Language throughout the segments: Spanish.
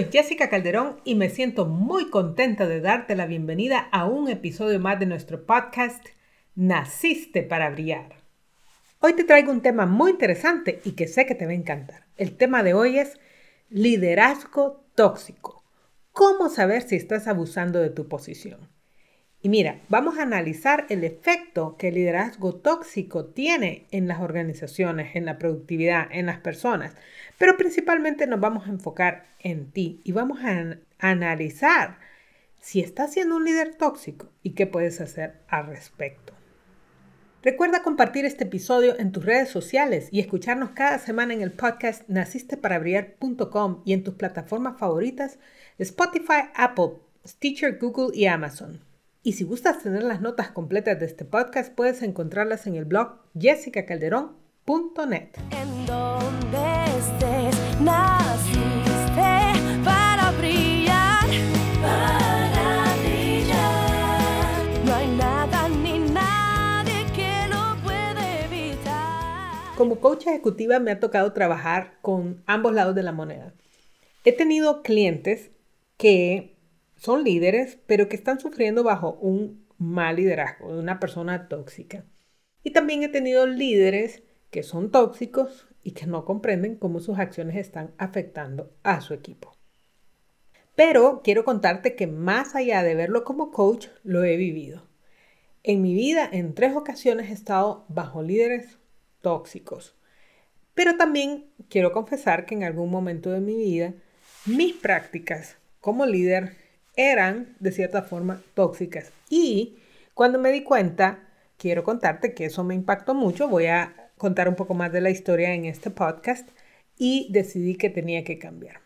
Soy Jessica Calderón y me siento muy contenta de darte la bienvenida a un episodio más de nuestro podcast Naciste para brillar. Hoy te traigo un tema muy interesante y que sé que te va a encantar. El tema de hoy es liderazgo tóxico. ¿Cómo saber si estás abusando de tu posición? Y mira, vamos a analizar el efecto que el liderazgo tóxico tiene en las organizaciones, en la productividad, en las personas, pero principalmente nos vamos a enfocar en ti y vamos a an- analizar si estás siendo un líder tóxico y qué puedes hacer al respecto. Recuerda compartir este episodio en tus redes sociales y escucharnos cada semana en el podcast nacisteparabrillar.com y en tus plataformas favoritas Spotify, Apple, Stitcher, Google y Amazon. Y si gustas tener las notas completas de este podcast, puedes encontrarlas en el blog jessicacalderón.net. En donde estés, naciste para brillar, para brillar. No hay nada ni nadie que lo puede evitar. Como coach ejecutiva me ha tocado trabajar con ambos lados de la moneda. He tenido clientes que son líderes, pero que están sufriendo bajo un mal liderazgo, de una persona tóxica. Y también he tenido líderes que son tóxicos y que no comprenden cómo sus acciones están afectando a su equipo. Pero quiero contarte que más allá de verlo como coach, lo he vivido. En mi vida, en tres ocasiones he estado bajo líderes tóxicos. Pero también quiero confesar que en algún momento de mi vida, mis prácticas como líder eran de cierta forma tóxicas. Y cuando me di cuenta, quiero contarte que eso me impactó mucho. Voy a contar un poco más de la historia en este podcast y decidí que tenía que cambiar.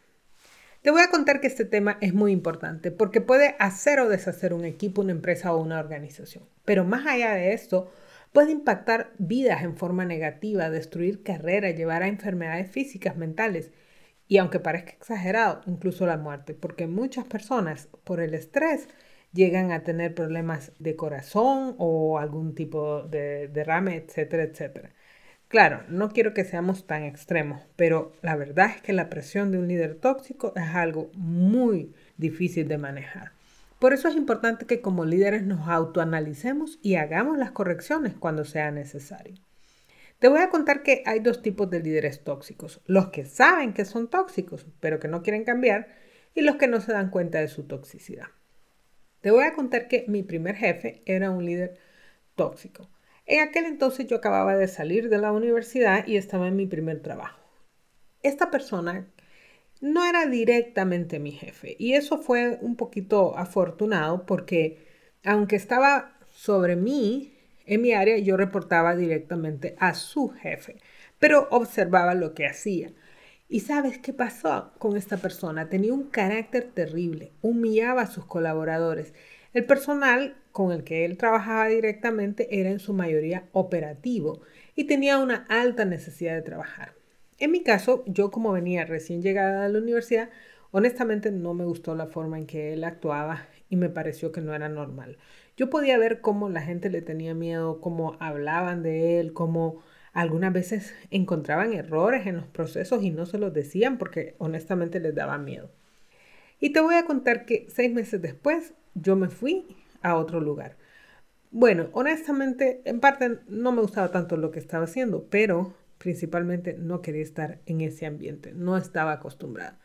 Te voy a contar que este tema es muy importante porque puede hacer o deshacer un equipo, una empresa o una organización. Pero más allá de esto, puede impactar vidas en forma negativa, destruir carreras, llevar a enfermedades físicas, mentales y aunque parezca exagerado, incluso la muerte, porque muchas personas por el estrés llegan a tener problemas de corazón o algún tipo de derrame, etcétera, etcétera. Claro, no quiero que seamos tan extremos, pero la verdad es que la presión de un líder tóxico es algo muy difícil de manejar. Por eso es importante que como líderes nos autoanalicemos y hagamos las correcciones cuando sea necesario. Te voy a contar que hay dos tipos de líderes tóxicos. Los que saben que son tóxicos, pero que no quieren cambiar, y los que no se dan cuenta de su toxicidad. Te voy a contar que mi primer jefe era un líder tóxico. En aquel entonces yo acababa de salir de la universidad y estaba en mi primer trabajo. Esta persona no era directamente mi jefe y eso fue un poquito afortunado porque aunque estaba sobre mí en mi área, yo reportaba directamente a su jefe, pero observaba lo que hacía. ¿Y sabes qué pasó con esta persona? Tenía un carácter terrible, humillaba a sus colaboradores. El personal con el que él trabajaba directamente era en su mayoría operativo y tenía una alta necesidad de trabajar. En mi caso, yo como venía recién llegada a la universidad, honestamente no me gustó la forma en que él actuaba y me pareció que no era normal. Yo podía ver cómo la gente le tenía miedo, cómo hablaban de él, cómo algunas veces encontraban errores en los procesos y no se los decían porque honestamente les daba miedo. Y te voy a contar que seis meses después yo me fui a otro lugar. Bueno, honestamente, en parte no me gustaba tanto lo que estaba haciendo, pero principalmente no quería estar en ese ambiente, no estaba acostumbrada.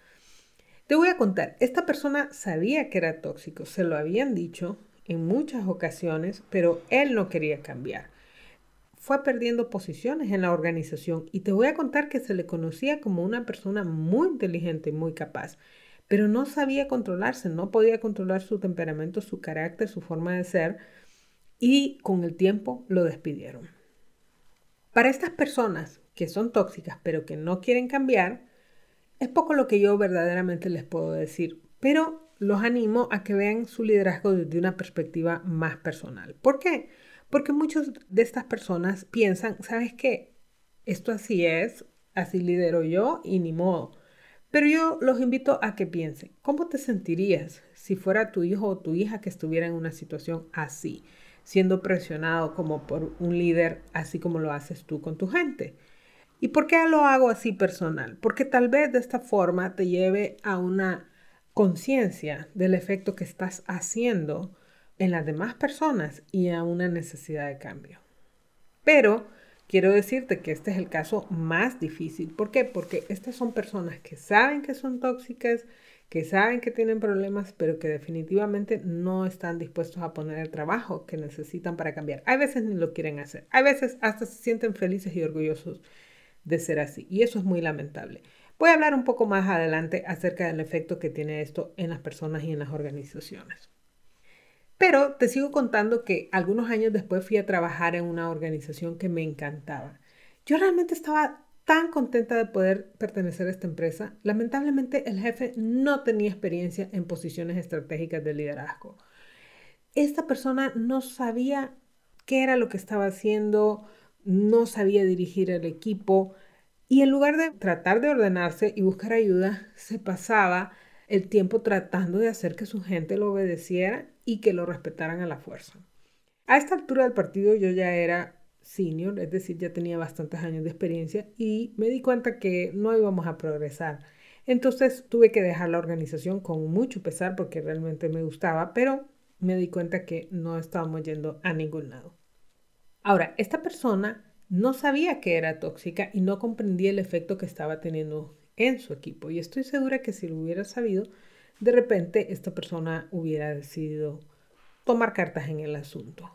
Te voy a contar, esta persona sabía que era tóxico, se lo habían dicho en muchas ocasiones, pero él no quería cambiar. Fue perdiendo posiciones en la organización y te voy a contar que se le conocía como una persona muy inteligente y muy capaz, pero no sabía controlarse, no podía controlar su temperamento, su carácter, su forma de ser y con el tiempo lo despidieron. Para estas personas que son tóxicas pero que no quieren cambiar, es poco lo que yo verdaderamente les puedo decir, pero los animo a que vean su liderazgo desde una perspectiva más personal. ¿Por qué? Porque muchas de estas personas piensan, ¿sabes qué? Esto así es, así lidero yo y ni modo. Pero yo los invito a que piensen, ¿cómo te sentirías si fuera tu hijo o tu hija que estuviera en una situación así, siendo presionado como por un líder, así como lo haces tú con tu gente? ¿Y por qué lo hago así personal? Porque tal vez de esta forma te lleve a una conciencia del efecto que estás haciendo en las demás personas y a una necesidad de cambio. Pero quiero decirte que este es el caso más difícil. ¿Por qué? Porque estas son personas que saben que son tóxicas, que saben que tienen problemas, pero que definitivamente no están dispuestos a poner el trabajo que necesitan para cambiar. Hay veces ni lo quieren hacer. Hay veces hasta se sienten felices y orgullosos de ser así. Y eso es muy lamentable. Voy a hablar un poco más adelante acerca del efecto que tiene esto en las personas y en las organizaciones. Pero te sigo contando que algunos años después fui a trabajar en una organización que me encantaba. Yo realmente estaba tan contenta de poder pertenecer a esta empresa. Lamentablemente el jefe no tenía experiencia en posiciones estratégicas de liderazgo. Esta persona no sabía qué era lo que estaba haciendo, no sabía dirigir el equipo y en lugar de tratar de ordenarse y buscar ayuda, se pasaba el tiempo tratando de hacer que su gente lo obedeciera y que lo respetaran a la fuerza. A esta altura del partido yo ya era senior, es decir, ya tenía bastantes años de experiencia y me di cuenta que no íbamos a progresar. Entonces tuve que dejar la organización con mucho pesar porque realmente me gustaba, pero me di cuenta que no estábamos yendo a ningún lado. Ahora, esta persona no sabía que era tóxica y no comprendía el efecto que estaba teniendo en su equipo. Y estoy segura que si lo hubiera sabido, de repente esta persona hubiera decidido tomar cartas en el asunto.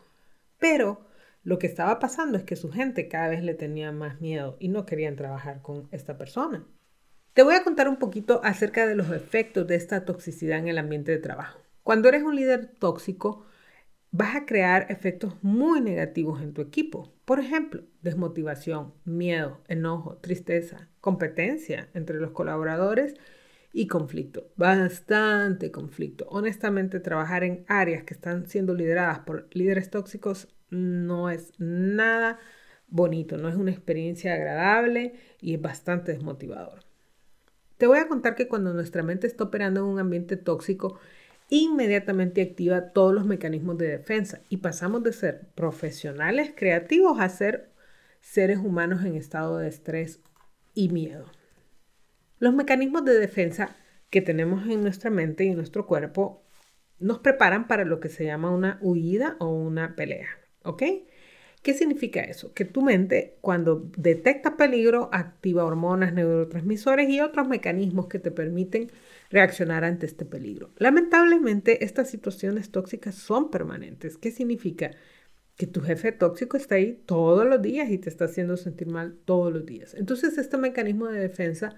Pero lo que estaba pasando es que su gente cada vez le tenía más miedo y no querían trabajar con esta persona. Te voy a contar un poquito acerca de los efectos de esta toxicidad en el ambiente de trabajo. Cuando eres un líder tóxico, vas a crear efectos muy negativos en tu equipo. Por ejemplo, desmotivación, miedo, enojo, tristeza, competencia entre los colaboradores y conflicto. Bastante conflicto. Honestamente, trabajar en áreas que están siendo lideradas por líderes tóxicos no es nada bonito, no es una experiencia agradable y es bastante desmotivador. Te voy a contar que cuando nuestra mente está operando en un ambiente tóxico, inmediatamente activa todos los mecanismos de defensa y pasamos de ser profesionales creativos a ser seres humanos en estado de estrés y miedo. Los mecanismos de defensa que tenemos en nuestra mente y en nuestro cuerpo nos preparan para lo que se llama una huida o una pelea, ¿ok? ¿Qué significa eso? Que tu mente cuando detecta peligro activa hormonas, neurotransmisores y otros mecanismos que te permiten reaccionar ante este peligro. Lamentablemente, estas situaciones tóxicas son permanentes. ¿Qué significa? Que tu jefe tóxico está ahí todos los días y te está haciendo sentir mal todos los días. Entonces, este mecanismo de defensa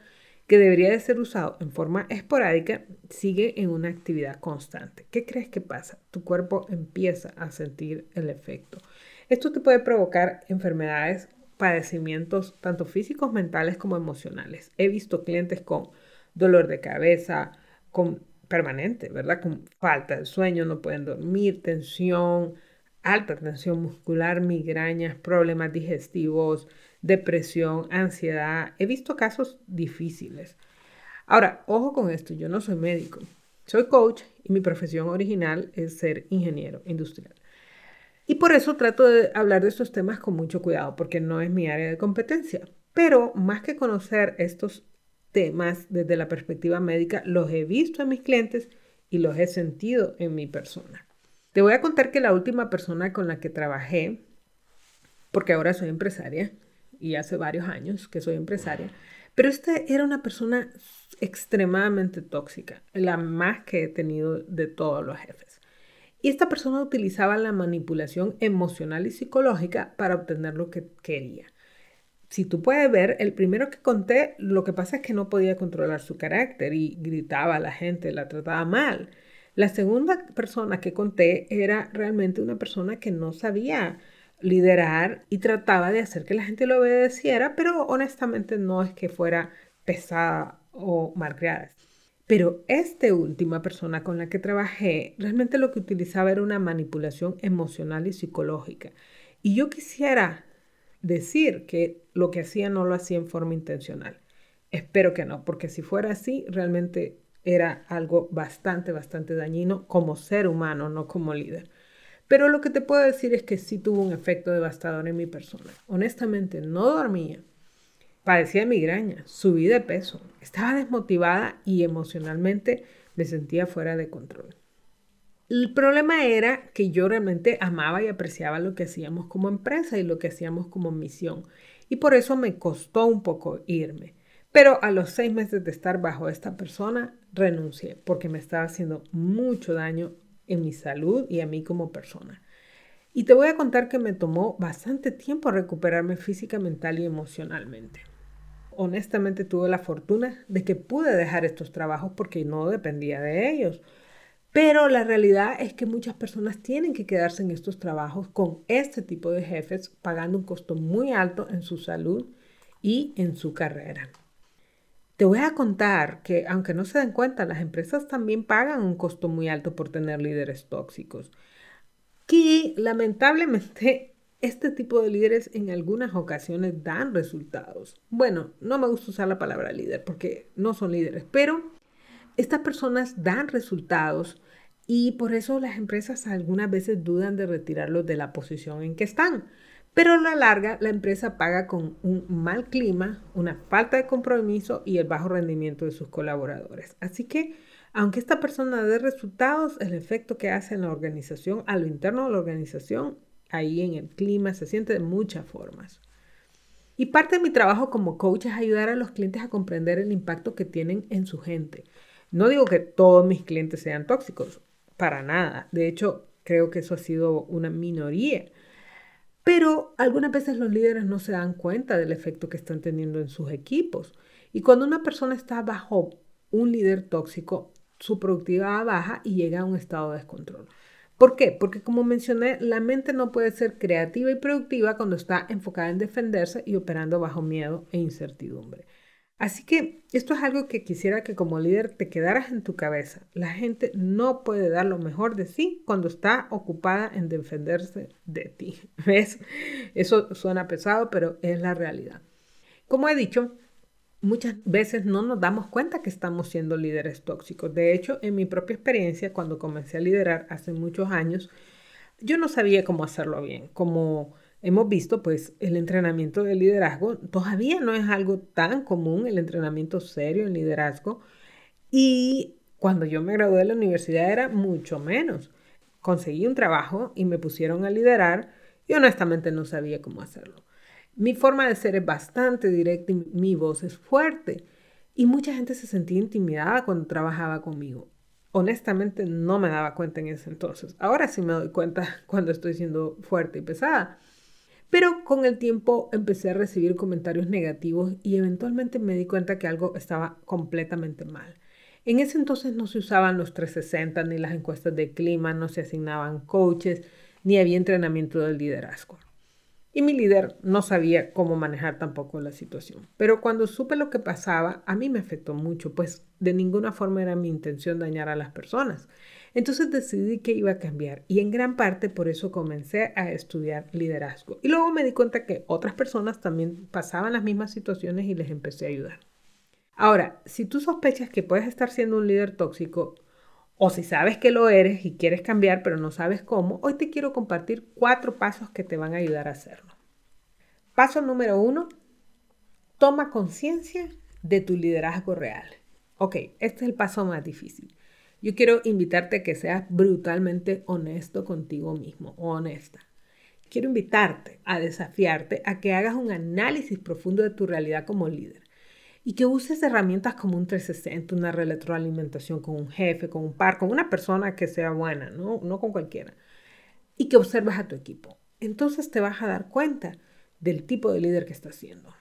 que debería de ser usado en forma esporádica, sigue en una actividad constante. ¿Qué crees que pasa? Tu cuerpo empieza a sentir el efecto. Esto te puede provocar enfermedades, padecimientos, tanto físicos, mentales como emocionales. He visto clientes con dolor de cabeza, con permanente, ¿verdad? Con falta de sueño, no pueden dormir, tensión, alta tensión muscular, migrañas, problemas digestivos, depresión, ansiedad. He visto casos difíciles. Ahora, ojo con esto, yo no soy médico, soy coach y mi profesión original es ser ingeniero industrial. Y por eso trato de hablar de estos temas con mucho cuidado, porque no es mi área de competencia. Pero más que conocer estos temas desde la perspectiva médica, los he visto en mis clientes y los he sentido en mi persona. Te voy a contar que la última persona con la que trabajé, porque ahora soy empresaria y hace varios años que soy empresaria, pero esta era una persona extremadamente tóxica, la más que he tenido de todos los jefes. Y esta persona utilizaba la manipulación emocional y psicológica para obtener lo que quería si tú puedes ver, el primero que conté, lo que pasa es que no podía controlar su carácter y gritaba a la gente, la trataba mal. La segunda persona que conté era realmente una persona que no sabía liderar y trataba de hacer que la gente lo obedeciera, pero honestamente no es que fuera pesada o malcriada. Pero esta última persona con la que trabajé realmente lo que utilizaba era una manipulación emocional y psicológica. Y yo quisiera decir que lo que hacía no lo hacía en forma intencional. Espero que no, porque si fuera así, realmente era algo bastante, bastante dañino como ser humano, no como líder. Pero lo que te puedo decir es que sí tuvo un efecto devastador en mi persona. Honestamente, no dormía, padecía migraña, subí de peso, estaba desmotivada y emocionalmente me sentía fuera de control. El problema era que yo realmente amaba y apreciaba lo que hacíamos como empresa y lo que hacíamos como misión. Y por eso me costó un poco irme. Pero a los seis meses de estar bajo esta persona, renuncié porque me estaba haciendo mucho daño en mi salud y a mí como persona. Y te voy a contar que me tomó bastante tiempo recuperarme física, mental y emocionalmente. Honestamente tuve la fortuna de que pude dejar estos trabajos porque no dependía de ellos. Pero la realidad es que muchas personas tienen que quedarse en estos trabajos con este tipo de jefes pagando un costo muy alto en su salud y en su carrera. Te voy a contar que, aunque no se den cuenta, las empresas también pagan un costo muy alto por tener líderes tóxicos. Que lamentablemente este tipo de líderes en algunas ocasiones dan resultados. Bueno, no me gusta usar la palabra líder porque no son líderes, pero estas personas dan resultados y por eso las empresas algunas veces dudan de retirarlos de la posición en que están. Pero a la larga, la empresa paga con un mal clima, una falta de compromiso y el bajo rendimiento de sus colaboradores. Así que, aunque esta persona dé resultados, el efecto que hace en la organización, a lo interno de la organización, ahí en el clima, se siente de muchas formas. Y parte de mi trabajo como coach es ayudar a los clientes a comprender el impacto que tienen en su gente. No digo que todos mis clientes sean tóxicos, para nada. De hecho, creo que eso ha sido una minoría. Pero algunas veces los líderes no se dan cuenta del efecto que están teniendo en sus equipos. Y cuando una persona está bajo un líder tóxico, su productividad baja y llega a un estado de descontrol. ¿Por qué? Porque como mencioné, la mente no puede ser creativa y productiva cuando está enfocada en defenderse y operando bajo miedo e incertidumbre. Así que esto es algo que quisiera que como líder te quedaras en tu cabeza. La gente no puede dar lo mejor de sí cuando está ocupada en defenderse de ti. ¿Ves? Eso suena pesado, pero es la realidad. Como he dicho, muchas veces no nos damos cuenta que estamos siendo líderes tóxicos. De hecho, en mi propia experiencia, cuando comencé a liderar hace muchos años, yo no sabía cómo hacerlo bien, cómo hemos visto, pues el entrenamiento de liderazgo todavía no es algo tan común, el entrenamiento serio en liderazgo. Y cuando yo me gradué de la universidad era mucho menos. Conseguí un trabajo y me pusieron a liderar y honestamente no sabía cómo hacerlo. Mi forma de ser es bastante directa y mi voz es fuerte. Y mucha gente se sentía intimidada cuando trabajaba conmigo. Honestamente no me daba cuenta en ese entonces. Ahora sí me doy cuenta cuando estoy siendo fuerte y pesada. Pero con el tiempo empecé a recibir comentarios negativos y eventualmente me di cuenta que algo estaba completamente mal. En ese entonces no se usaban los 360 ni las encuestas de clima, no se asignaban coaches, ni había entrenamiento del liderazgo. Y mi líder no sabía cómo manejar tampoco la situación. Pero cuando supe lo que pasaba, a mí me afectó mucho, pues de ninguna forma era mi intención dañar a las personas. Entonces decidí que iba a cambiar y en gran parte por eso comencé a estudiar liderazgo. Y luego me di cuenta que otras personas también pasaban las mismas situaciones y les empecé a ayudar. Ahora, si tú sospechas que puedes estar siendo un líder tóxico o si sabes que lo eres y quieres cambiar pero no sabes cómo, hoy te quiero compartir cuatro pasos que te van a ayudar a hacerlo. Paso número uno, toma conciencia de tu liderazgo real. Ok, este es el paso más difícil. Yo quiero invitarte a que seas brutalmente honesto contigo mismo o honesta. Quiero invitarte a desafiarte a que hagas un análisis profundo de tu realidad como líder y que uses herramientas como un 360, una retroalimentación con un jefe, con un par, con una persona que sea buena, no, no con cualquiera, y que observes a tu equipo. Entonces te vas a dar cuenta del tipo de líder que estás siendo.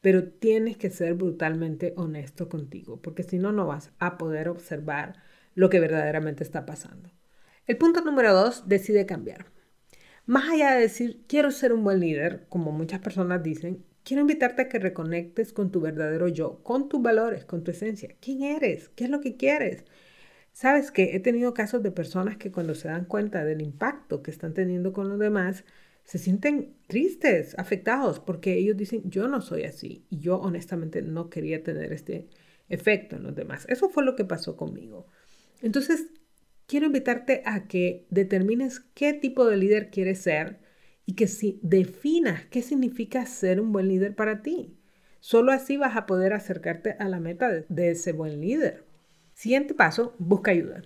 Pero tienes que ser brutalmente honesto contigo, porque si no, no vas a poder observar lo que verdaderamente está pasando. El punto número dos, decide cambiar. Más allá de decir, quiero ser un buen líder, como muchas personas dicen, quiero invitarte a que reconectes con tu verdadero yo, con tus valores, con tu esencia. ¿Quién eres? ¿Qué es lo que quieres? Sabes que he tenido casos de personas que cuando se dan cuenta del impacto que están teniendo con los demás, se sienten tristes, afectados, porque ellos dicen, yo no soy así y yo honestamente no quería tener este efecto en los demás. Eso fue lo que pasó conmigo. Entonces, quiero invitarte a que determines qué tipo de líder quieres ser y que si definas qué significa ser un buen líder para ti. Solo así vas a poder acercarte a la meta de, de ese buen líder. Siguiente paso, busca ayuda.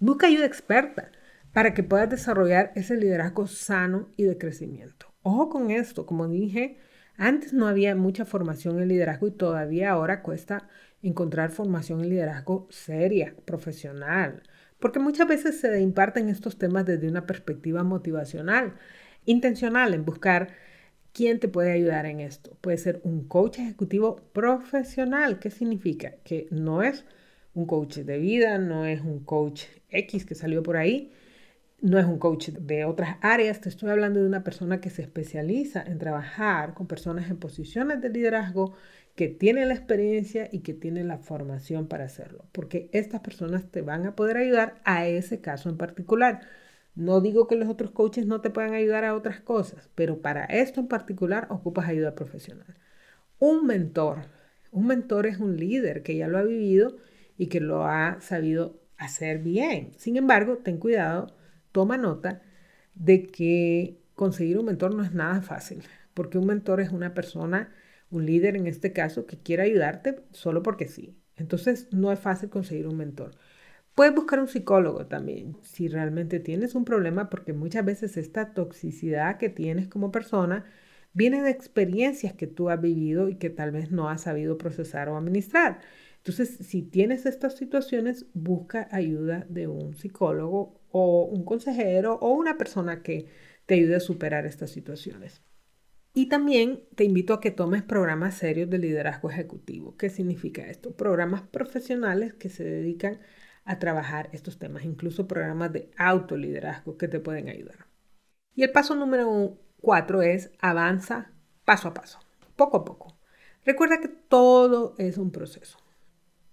Busca ayuda experta para que puedas desarrollar ese liderazgo sano y de crecimiento. Ojo con esto, como dije, antes no había mucha formación en liderazgo y todavía ahora cuesta encontrar formación en liderazgo seria, profesional, porque muchas veces se imparten estos temas desde una perspectiva motivacional, intencional en buscar quién te puede ayudar en esto. Puede ser un coach ejecutivo profesional. ¿Qué significa? Que no es un coach de vida, no es un coach X que salió por ahí, no es un coach de otras áreas, te estoy hablando de una persona que se especializa en trabajar con personas en posiciones de liderazgo, que tiene la experiencia y que tiene la formación para hacerlo, porque estas personas te van a poder ayudar a ese caso en particular. No digo que los otros coaches no te puedan ayudar a otras cosas, pero para esto en particular ocupas ayuda profesional. Un mentor. Un mentor es un líder que ya lo ha vivido y que lo ha sabido hacer bien. Sin embargo, ten cuidado, toma nota de que conseguir un mentor no es nada fácil, porque un mentor es una persona, un líder en este caso, que quiere ayudarte solo porque sí. Entonces, no es fácil conseguir un mentor. Puedes buscar un psicólogo también si realmente tienes un problema, porque muchas veces esta toxicidad que tienes como persona viene de experiencias que tú has vivido y que tal vez no has sabido procesar o administrar. Entonces, si tienes estas situaciones, busca ayuda de un psicólogo o un consejero o una persona que te ayude a superar estas situaciones. Y también te invito a que tomes programas serios de liderazgo ejecutivo. ¿Qué significa esto? Programas profesionales que se dedican a trabajar estos temas, incluso programas de autoliderazgo que te pueden ayudar. Y el paso número cuatro es avanza paso a paso, poco a poco. Recuerda que todo es un proceso.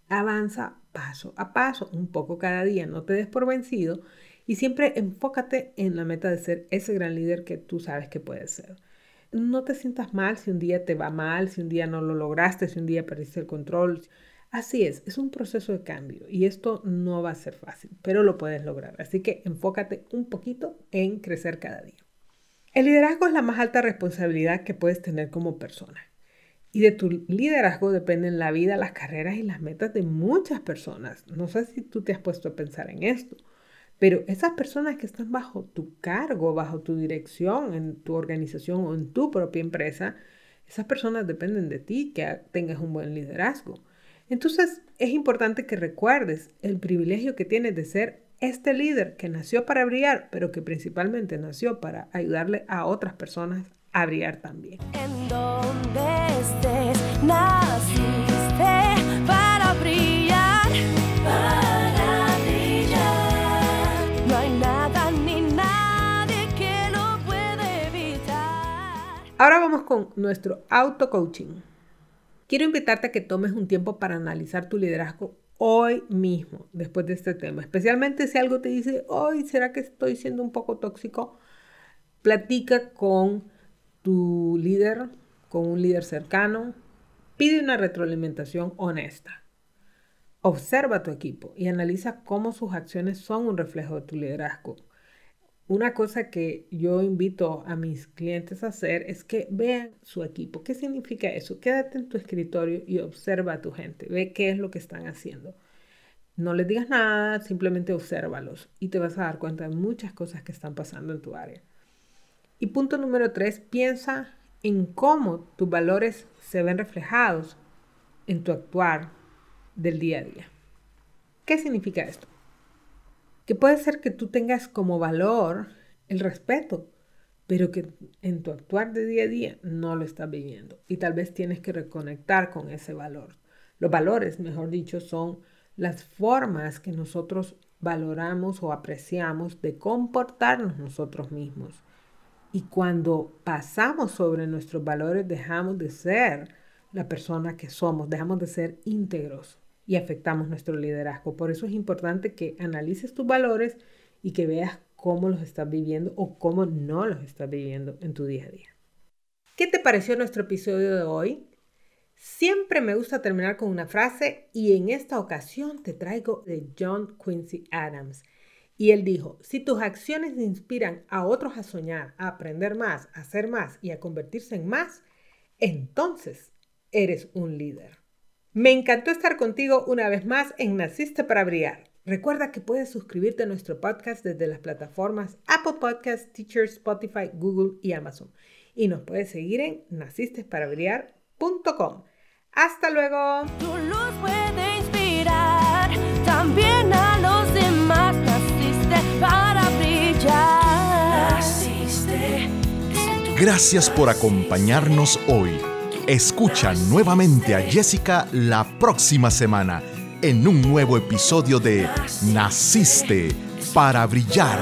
Avanza paso a paso, un poco cada día, no te des por vencido y siempre enfócate en la meta de ser ese gran líder que tú sabes que puedes ser. No te sientas mal si un día te va mal, si un día no lo lograste, si un día perdiste el control. Así es, es un proceso de cambio y esto no va a ser fácil, pero lo puedes lograr. Así que enfócate un poquito en crecer cada día. El liderazgo es la más alta responsabilidad que puedes tener como persona. Y de tu liderazgo dependen la vida, las carreras y las metas de muchas personas. No sé si tú te has puesto a pensar en esto, pero esas personas que están bajo tu cargo, bajo tu dirección, en tu organización o en tu propia empresa, esas personas dependen de ti, que tengas un buen liderazgo. Entonces es importante que recuerdes el privilegio que tienes de ser este líder que nació para brillar, pero que principalmente nació para ayudarle a otras personas a brillar también. En donde estés, naciste para brillar, para brillar. No hay nada ni nadie que lo puede evitar. Ahora vamos con nuestro auto-coaching. Quiero invitarte a que tomes un tiempo para analizar tu liderazgo hoy mismo, después de este tema. Especialmente si algo te dice, hoy, ¿será que estoy siendo un poco tóxico? Platica con tu líder, con un líder cercano, pide una retroalimentación honesta. Observa a tu equipo y analiza cómo sus acciones son un reflejo de tu liderazgo. Una cosa que yo invito a mis clientes a hacer es que vean su equipo. ¿Qué significa eso? Quédate en tu escritorio y observa a tu gente. Ve qué es lo que están haciendo. No les digas nada, simplemente obsérvalos y te vas a dar cuenta de muchas cosas que están pasando en tu área. Y punto número tres, piensa en cómo tus valores se ven reflejados en tu actuar del día a día. ¿Qué significa esto? Que puede ser que tú tengas como valor el respeto, pero que en tu actuar de día a día no lo estás viviendo. Y tal vez tienes que reconectar con ese valor. Los valores, mejor dicho, son las formas que nosotros valoramos o apreciamos de comportarnos nosotros mismos Y cuando pasamos sobre nuestros valores, dejamos de ser la persona que somos, dejamos de ser íntegros y afectamos nuestro liderazgo. Por eso es importante que analices tus valores y que veas cómo los estás viviendo o cómo no los estás viviendo en tu día a día. ¿Qué te pareció nuestro episodio de hoy? Siempre me gusta terminar con una frase y en esta ocasión te traigo de John Quincy Adams. Y él dijo, si tus acciones inspiran a otros a soñar, a aprender más, a hacer más y a convertirse en más, entonces eres un líder. Me encantó estar contigo una vez más en Naciste para Brillar. Recuerda que puedes suscribirte a nuestro podcast desde las plataformas Apple Podcasts, Teacher, Spotify, Google y Amazon. Y nos puedes seguir en nacistesparabrillar.com. Hasta luego. Tu luz puede inspirar también a los demás. Naciste para brillar. Naciste. Gracias por acompañarnos hoy. Escucha nuevamente a Jessica la próxima semana en un nuevo episodio de Naciste para brillar.